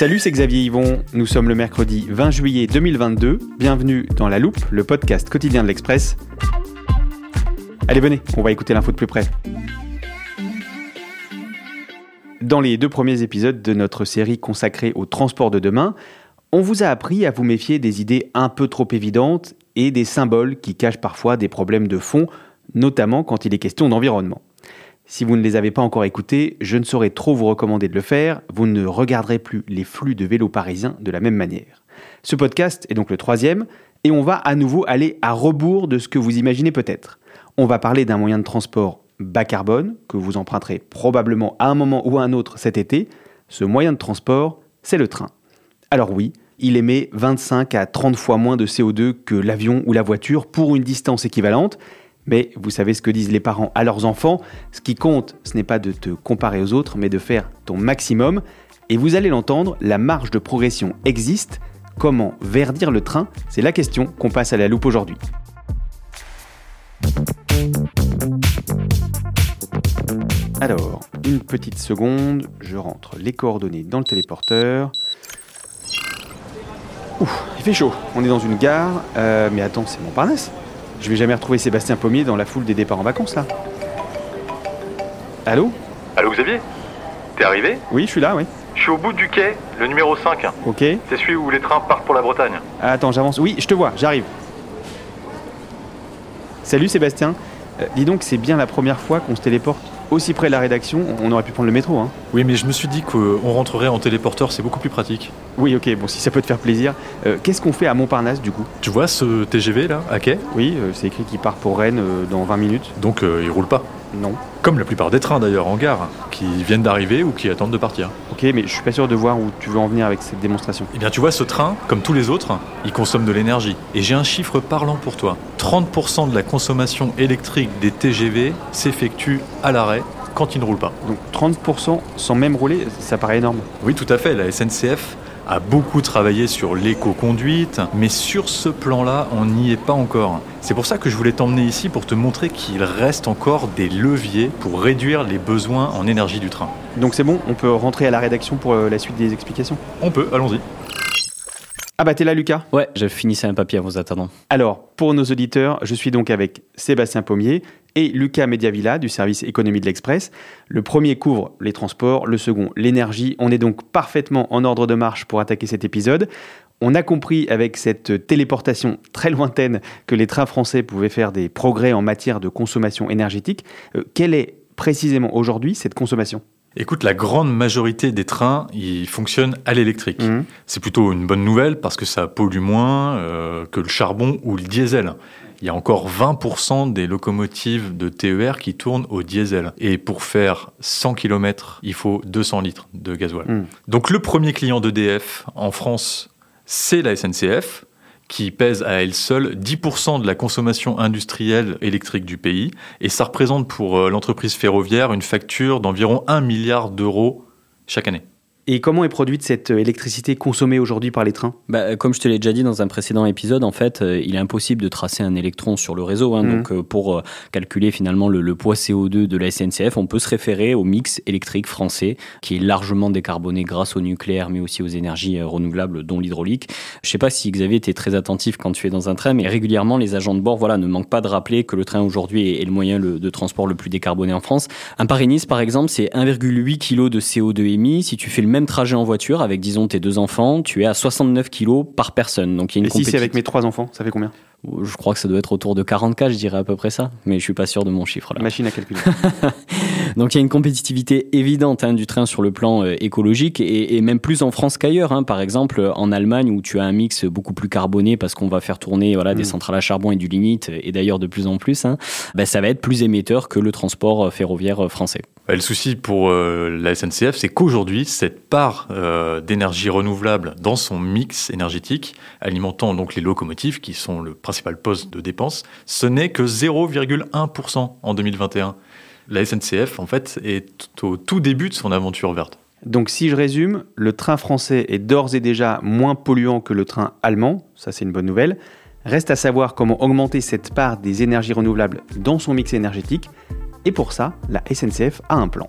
Salut, c'est Xavier Yvon. Nous sommes le mercredi 20 juillet 2022. Bienvenue dans La Loupe, le podcast quotidien de l'Express. Allez, venez, on va écouter l'info de plus près. Dans les deux premiers épisodes de notre série consacrée au transport de demain, on vous a appris à vous méfier des idées un peu trop évidentes et des symboles qui cachent parfois des problèmes de fond, notamment quand il est question d'environnement. Si vous ne les avez pas encore écoutés, je ne saurais trop vous recommander de le faire, vous ne regarderez plus les flux de vélos parisiens de la même manière. Ce podcast est donc le troisième, et on va à nouveau aller à rebours de ce que vous imaginez peut-être. On va parler d'un moyen de transport bas carbone, que vous emprunterez probablement à un moment ou à un autre cet été. Ce moyen de transport, c'est le train. Alors oui, il émet 25 à 30 fois moins de CO2 que l'avion ou la voiture pour une distance équivalente, mais vous savez ce que disent les parents à leurs enfants, ce qui compte, ce n'est pas de te comparer aux autres, mais de faire ton maximum. Et vous allez l'entendre, la marge de progression existe. Comment verdir le train? C'est la question qu'on passe à la loupe aujourd'hui. Alors, une petite seconde, je rentre les coordonnées dans le téléporteur. Ouf, il fait chaud. On est dans une gare. Euh, mais attends, c'est Montparnasse je vais jamais retrouver Sébastien Pommier dans la foule des départs en vacances là. Allô? Allô Xavier? T'es arrivé? Oui, je suis là, oui. Je suis au bout du quai, le numéro 5. Ok. C'est celui où les trains partent pour la Bretagne. Ah, attends, j'avance. Oui, je te vois, j'arrive. Salut Sébastien. Euh, dis donc, c'est bien la première fois qu'on se téléporte aussi près de la rédaction. On aurait pu prendre le métro, hein. Oui, mais je me suis dit qu'on rentrerait en téléporteur, c'est beaucoup plus pratique. Oui, ok, bon, si ça peut te faire plaisir. Euh, Qu'est-ce qu'on fait à Montparnasse du coup? Tu vois ce TGV là, à quai? Oui, euh, c'est écrit qu'il part pour Rennes euh, dans 20 minutes. Donc il roule pas. Non. Comme la plupart des trains d'ailleurs en gare, qui viennent d'arriver ou qui attendent de partir. Ok, mais je suis pas sûr de voir où tu veux en venir avec cette démonstration. Eh bien tu vois, ce train, comme tous les autres, il consomme de l'énergie. Et j'ai un chiffre parlant pour toi. 30% de la consommation électrique des TGV s'effectue à l'arrêt quand il ne roule pas. Donc 30% sans même rouler, ça paraît énorme. Oui, tout à fait. La SNCF a beaucoup travaillé sur l'éco-conduite, mais sur ce plan-là, on n'y est pas encore. C'est pour ça que je voulais t'emmener ici pour te montrer qu'il reste encore des leviers pour réduire les besoins en énergie du train. Donc c'est bon, on peut rentrer à la rédaction pour euh, la suite des explications? On peut, allons-y. Ah bah t'es là Lucas? Ouais, je finissais un papier en vous attendant. Alors, pour nos auditeurs, je suis donc avec Sébastien Pommier et Lucas Mediavilla du service économie de l'Express. Le premier couvre les transports, le second l'énergie. On est donc parfaitement en ordre de marche pour attaquer cet épisode. On a compris avec cette téléportation très lointaine que les trains français pouvaient faire des progrès en matière de consommation énergétique. Euh, quelle est précisément aujourd'hui cette consommation? Écoute, la grande majorité des trains, ils fonctionnent à l'électrique. Mhm. C'est plutôt une bonne nouvelle parce que ça pollue moins euh, que le charbon ou le diesel. Il y a encore 20% des locomotives de TER qui tournent au diesel. Et pour faire 100 km, il faut 200 litres de gasoil. Mhm. Donc le premier client d'EDF en France, c'est la SNCF qui pèse à elle seule 10% de la consommation industrielle électrique du pays. Et ça représente pour euh, l'entreprise ferroviaire une facture d'environ 1 milliard d'euros chaque année. Et comment est produite cette électricité consommée aujourd'hui par les trains? Bah, Comme je te l'ai déjà dit dans un précédent épisode, en fait, euh, il est impossible de tracer un électron sur le réseau. Hein. Mhm. Donc, euh, pour euh, calculer finalement le, le poids CO2 de la SNCF, on peut se référer au mix électrique français, qui est largement décarboné grâce au nucléaire, mais aussi aux énergies euh, renouvelables, dont l'hydraulique. Je sais pas si Xavier était très attentif quand tu es dans un train, mais régulièrement, les agents de bord voilà, ne manquent pas de rappeler que le train aujourd'hui est, est le moyen le- de transport le plus décarboné en France. Un Paris-Nice, par exemple, c'est 1,8 kg de CO2 émis. Si tu fais le même trajet en voiture avec, disons, tes deux enfants, tu es à 69 kg par personne. Donc, il y a une Et si c'est avec mes trois enfants, ça fait combien? Je crois que ça doit être autour de 40K, je dirais à peu près ça. Mais je suis pas sûr de mon chiffre là. Machine à calculer. Donc il y a une compétitivité évidente hein, du train sur le plan euh, écologique et, et même plus en France qu'ailleurs. hein. Par exemple, en Allemagne où tu as un mix beaucoup plus carboné parce qu'on va faire tourner voilà, des Mm. centrales à charbon et du lignite et d'ailleurs de plus en plus, hein, ben, ça va être plus émetteur que le transport euh, ferroviaire euh, français. Bah, Le souci pour euh, la SNCF, c'est qu'aujourd'hui, cette part euh, d'énergie renouvelable dans son mix énergétique, alimentant donc les locomotives, qui sont le principal poste de dépense, ce n'est que 0,1% en 2021. La SNCF, en fait, est au tout début de son aventure verte. Donc si je résume, le train français est d'ores et déjà moins polluant que le train allemand, ça c'est une bonne nouvelle. Reste à savoir comment augmenter cette part des énergies renouvelables dans son mix énergétique, et pour ça, la SNCF a un plan.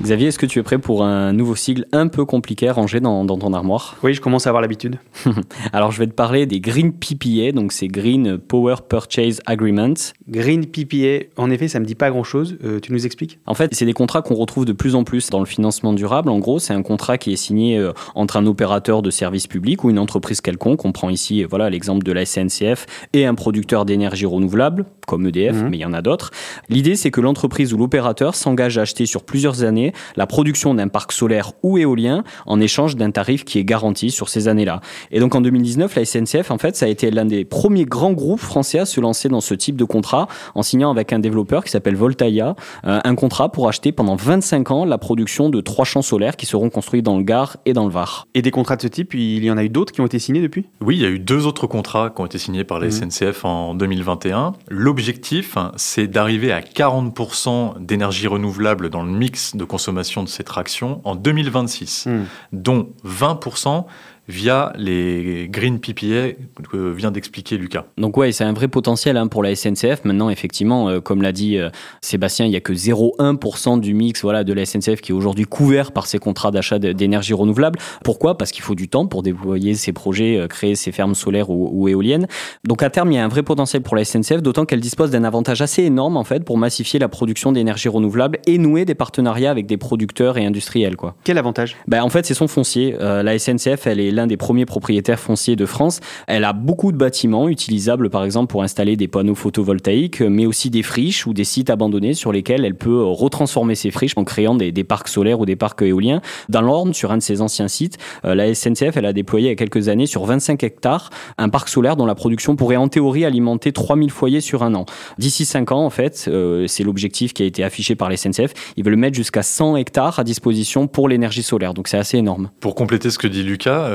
Xavier, est-ce que tu es prêt pour un nouveau sigle un peu compliqué rangé dans, dans ton armoire? Oui, je commence à avoir l'habitude. Alors je vais te parler des Green PPA, donc c'est Green Power Purchase Agreements. Green PPA, en effet, ça me dit pas grand-chose. Euh, tu nous expliques? En fait, c'est des contrats qu'on retrouve de plus en plus dans le financement durable. En gros, c'est un contrat qui est signé euh, entre un opérateur de service public ou une entreprise quelconque. On prend ici, voilà, l'exemple de la SNCF et un producteur d'énergie renouvelable, comme EDF, Mhm. mais il y en a d'autres. L'idée, c'est que l'entreprise ou l'opérateur s'engage à acheter sur plusieurs années la production d'un parc solaire ou éolien en échange d'un tarif qui est garanti sur ces années-là. Et donc en 2019, la SNCF, en fait, ça a été l'un des premiers grands groupes français à se lancer dans ce type de contrat en signant avec un développeur qui s'appelle Voltaïa euh, un contrat pour acheter pendant 25 ans la production de trois champs solaires qui seront construits dans le Gard et dans le Var. Et des contrats de ce type, il y en a eu d'autres qui ont été signés depuis? Oui, il y a eu deux autres contrats qui ont été signés par la Mhm. SNCF en 2021. L'objectif, hein, c'est d'arriver à 40% d'énergie renouvelable dans le mix de consommation de ces tractions en 2026, Hmm. dont 20% via les Green PPA que vient d'expliquer Lucas. Donc ouais, c'est un vrai potentiel hein, pour la SNCF. Maintenant, effectivement, euh, comme l'a dit euh, Sébastien, il y a que 0,1% du mix voilà, de la SNCF qui est aujourd'hui couvert par ces contrats d'achat d'énergie renouvelable. Pourquoi? Parce qu'il faut du temps pour déployer ces projets, euh, créer ces fermes solaires ou, ou éoliennes. Donc à terme, il y a un vrai potentiel pour la SNCF, d'autant qu'elle dispose d'un avantage assez énorme en fait pour massifier la production d'énergie renouvelable et nouer des partenariats avec des producteurs et industriels. Quoi. Quel avantage? Ben, en fait, c'est son foncier. Euh, la SNCF, elle est l'un des premiers propriétaires fonciers de France. Elle a beaucoup de bâtiments utilisables, par exemple, pour installer des panneaux photovoltaïques, mais aussi des friches ou des sites abandonnés sur lesquels elle peut euh, retransformer ces friches en créant des, des parcs solaires ou des parcs éoliens. Dans l'Orne, sur un de ses anciens sites, euh, la SNCF, elle a déployé il y a quelques années sur 25 hectares un parc solaire dont la production pourrait en théorie alimenter 3000 foyers sur un an. D'ici 5 ans, en fait, euh, c'est l'objectif qui a été affiché par la SNCF. Ils veulent mettre jusqu'à 100 hectares à disposition pour l'énergie solaire. Donc c'est assez énorme. Pour compléter ce que dit Lucas,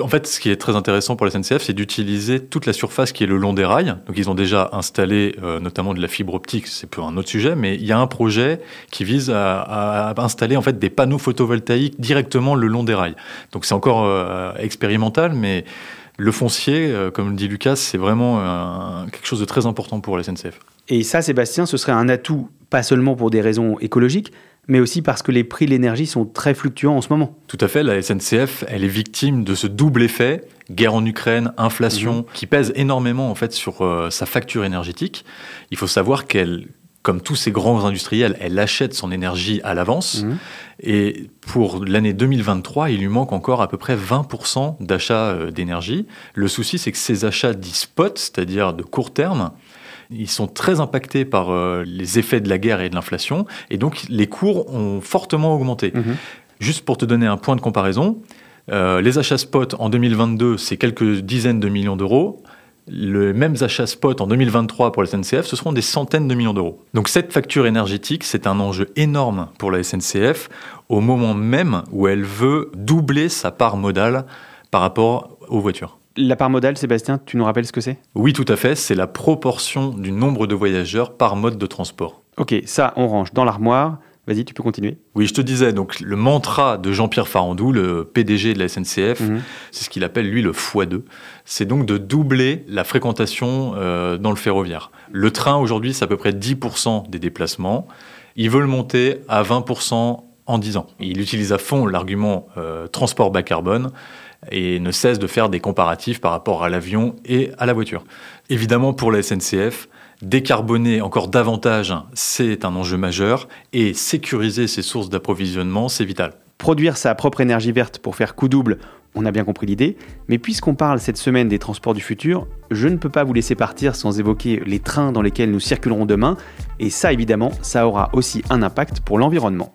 en fait, ce qui est très intéressant pour la SNCF, c'est d'utiliser toute la surface qui est le long des rails. Donc, ils ont déjà installé euh, notamment de la fibre optique, c'est un autre sujet, mais il y a un projet qui vise à, installer en fait des panneaux photovoltaïques directement le long des rails. Donc, c'est encore euh, expérimental, mais le foncier, euh, comme le dit Lucas, c'est vraiment euh, quelque chose de très important pour la SNCF. Et ça, Sébastien, ce serait un atout, pas seulement pour des raisons écologiques, mais aussi parce que les prix de l'énergie sont très fluctuants en ce moment. Tout à fait, la SNCF, elle est victime de ce double effet, guerre en Ukraine, inflation, qui pèse énormément en fait sur euh, sa facture énergétique. Il faut savoir qu'elle, comme tous ces grands industriels, elle achète son énergie à l'avance. Mhm. Et pour l'année 2023, il lui manque encore à peu près 20% d'achats euh, d'énergie. Le souci, c'est que ces achats dits spot, c'est-à-dire de court terme, ils sont très impactés par euh, les effets de la guerre et de l'inflation, et donc les cours ont fortement augmenté. Mhm. Juste pour te donner un point de comparaison, euh, les achats spot en 2022, c'est quelques dizaines de millions d'euros. Les mêmes achats spot en 2023 pour la SNCF, ce seront des centaines de millions d'euros. Donc cette facture énergétique, c'est un enjeu énorme pour la SNCF au moment même où elle veut doubler sa part modale par rapport aux voitures. La part modale, Sébastien, tu nous rappelles ce que c'est? Oui, tout à fait. C'est la proportion du nombre de voyageurs par mode de transport. Ok, ça, on range dans l'armoire. Vas-y, tu peux continuer. Oui, je te disais, donc le mantra de Jean-Pierre Farandou, le PDG de la SNCF, Mhm. c'est ce qu'il appelle lui le x2. C'est donc de doubler la fréquentation euh, dans le ferroviaire. Le train aujourd'hui, c'est à peu près 10% des déplacements. Ils veulent monter à 20% en 10 ans. Il utilise à fond l'argument euh, transport bas carbone et ne cesse de faire des comparatifs par rapport à l'avion et à la voiture. Évidemment, pour la SNCF, décarboner encore davantage, c'est un enjeu majeur et sécuriser ses sources d'approvisionnement, c'est vital. Produire sa propre énergie verte pour faire coup double, on a bien compris l'idée, mais puisqu'on parle cette semaine des transports du futur, je ne peux pas vous laisser partir sans évoquer les trains dans lesquels nous circulerons demain, et ça évidemment, ça aura aussi un impact pour l'environnement.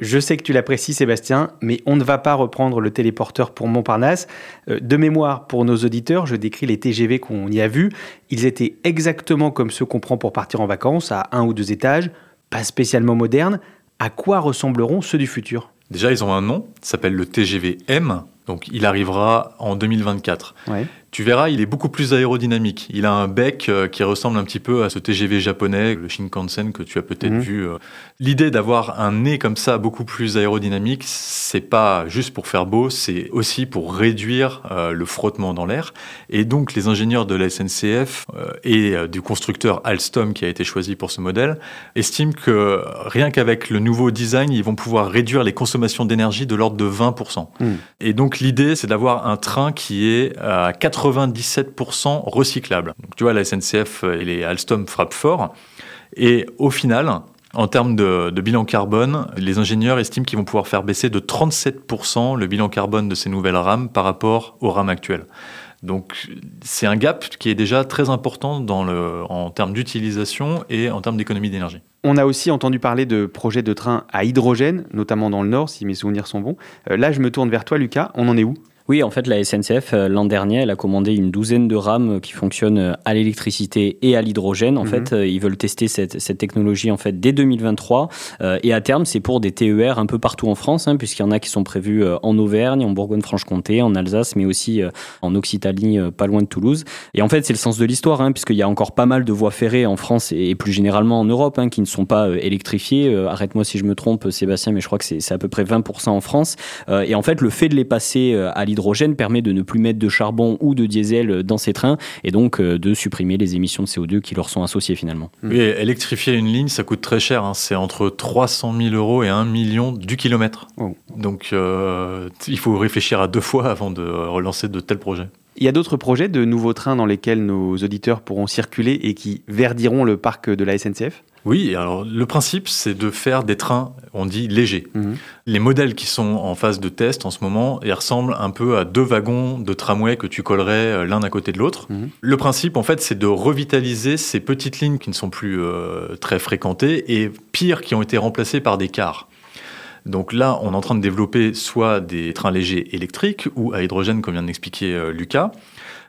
Je sais que tu l'apprécies Sébastien, mais on ne va pas reprendre le téléporteur pour Montparnasse. Euh, De mémoire, pour nos auditeurs, je décris les TGV qu'on y a vus. Ils étaient exactement comme ceux qu'on prend pour partir en vacances, à un ou deux étages, pas spécialement modernes. À quoi ressembleront ceux du futur? Déjà, ils ont un nom, s'appelle le TGV M, donc il arrivera en 2024. Ouais. Tu verras, il est beaucoup plus aérodynamique. Il a un bec euh, qui ressemble un petit peu à ce TGV japonais, le Shinkansen que tu as peut-être Mhm. vu. euh. L'idée d'avoir un nez comme ça, beaucoup plus aérodynamique, c'est pas juste pour faire beau, c'est aussi pour réduire euh, le frottement dans l'air. Et donc, les ingénieurs de la SNCF et du constructeur Alstom qui a été choisi pour ce modèle estiment que rien qu'avec le nouveau design, ils vont pouvoir réduire les consommations d'énergie de l'ordre de 20%. Hmm. Et donc l'idée, c'est d'avoir un train qui est à 97% recyclable. Donc tu vois, la SNCF et les Alstom frappent fort. Et au final, en termes de, bilan carbone, les ingénieurs estiment qu'ils vont pouvoir faire baisser de 37% le bilan carbone de ces nouvelles rames par rapport aux rames actuelles. Donc c'est un gap qui est déjà très important en termes d'utilisation et en termes d'économie d'énergie. On a aussi entendu parler de projets de trains à hydrogène, notamment dans le Nord, si mes souvenirs sont bons. Euh, là, je me tourne vers toi, Lucas. On en est où? Oui, en fait, la SNCF, euh, l'an dernier, elle a commandé une douzaine de rames qui fonctionnent euh, à l'électricité et à l'hydrogène. En Mhm. fait, euh, ils veulent tester cette, cette technologie en fait dès 2023. Euh, et à terme, c'est pour des TER un peu partout en France, hein, puisqu'il y en a qui sont prévus euh, en Auvergne, en Bourgogne-Franche-Comté, en Alsace, mais aussi euh, en Occitanie, euh, pas loin de Toulouse. Et en fait, c'est le sens de l'histoire, hein, puisqu'il y a encore pas mal de voies ferrées en France et plus généralement en Europe hein, qui ne sont pas euh, électrifiées. Euh, Arrête-moi si je me trompe, Sébastien, mais je crois que c'est à peu près 20% en France. Euh, et en fait, le fait de les passer euh, à l'hydrogène permet de ne plus mettre de charbon ou de diesel dans ces trains et donc euh, de supprimer les émissions de CO2 qui leur sont associées finalement. Oui, électrifier une ligne, ça coûte très cher. hein. C'est entre 300 000 euros et 1 million du kilomètre. Oh. Donc, euh, il faut réfléchir à deux fois avant de relancer de tels projets. Il y a d'autres projets de nouveaux trains dans lesquels nos auditeurs pourront circuler et qui verdiront le parc de la SNCF Oui, alors le principe, c'est de faire des trains, on dit légers. Mhm. Les modèles qui sont en phase de test en ce moment, ils ressemblent un peu à deux wagons de tramway que tu collerais euh, l'un à côté de l'autre. Mhm. Le principe, en fait, c'est de revitaliser ces petites lignes qui ne sont plus euh, très fréquentées et pire, qui ont été remplacées par des cars. Donc là, on est en train de développer soit des trains légers électriques ou à hydrogène, comme vient d'expliquer euh, Lucas.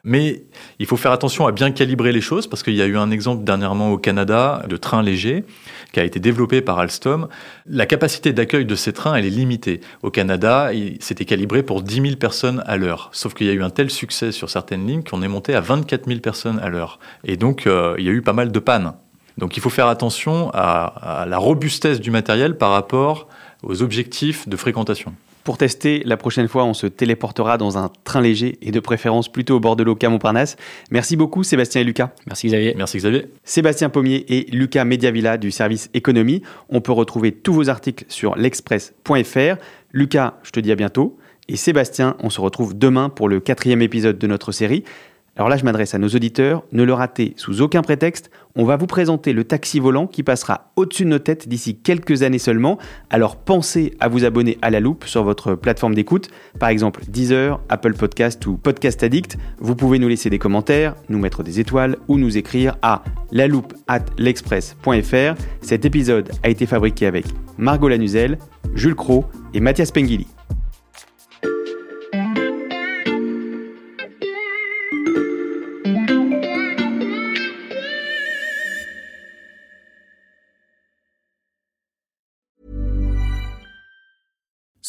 Mais il faut faire attention à bien calibrer les choses parce qu'il y a eu un exemple dernièrement au Canada de train léger qui a été développé par Alstom. La capacité d'accueil de ces trains, elle est limitée. Au Canada, c'était calibré pour 10 000 personnes à l'heure. Sauf qu'il y a eu un tel succès sur certaines lignes qu'on est monté à 24 000 personnes à l'heure. Et donc, euh, il y a eu pas mal de pannes. Donc, il faut faire attention à, à la robustesse du matériel par rapport aux objectifs de fréquentation. Pour tester, la prochaine fois, on se téléportera dans un train léger et de préférence plutôt au bord de l'eau qu'à Montparnasse. Merci beaucoup Sébastien et Lucas. Merci Xavier. Merci Xavier. Sébastien Pommier et Lucas Mediavilla du service économie. On peut retrouver tous vos articles sur l'express.fr. Lucas, je te dis à bientôt. Et Sébastien, on se retrouve demain pour le quatrième épisode de notre série. Alors là, je m'adresse à nos auditeurs, ne le ratez sous aucun prétexte, on va vous présenter le taxi volant qui passera au-dessus de nos têtes d'ici quelques années seulement, alors pensez à vous abonner à la loupe sur votre plateforme d'écoute, par exemple Deezer, Apple Podcast ou Podcast Addict, vous pouvez nous laisser des commentaires, nous mettre des étoiles ou nous écrire à la loupe at l'express.fr. Cet épisode a été fabriqué avec Margot Lanuzel, Jules Cro et Mathias Pengili.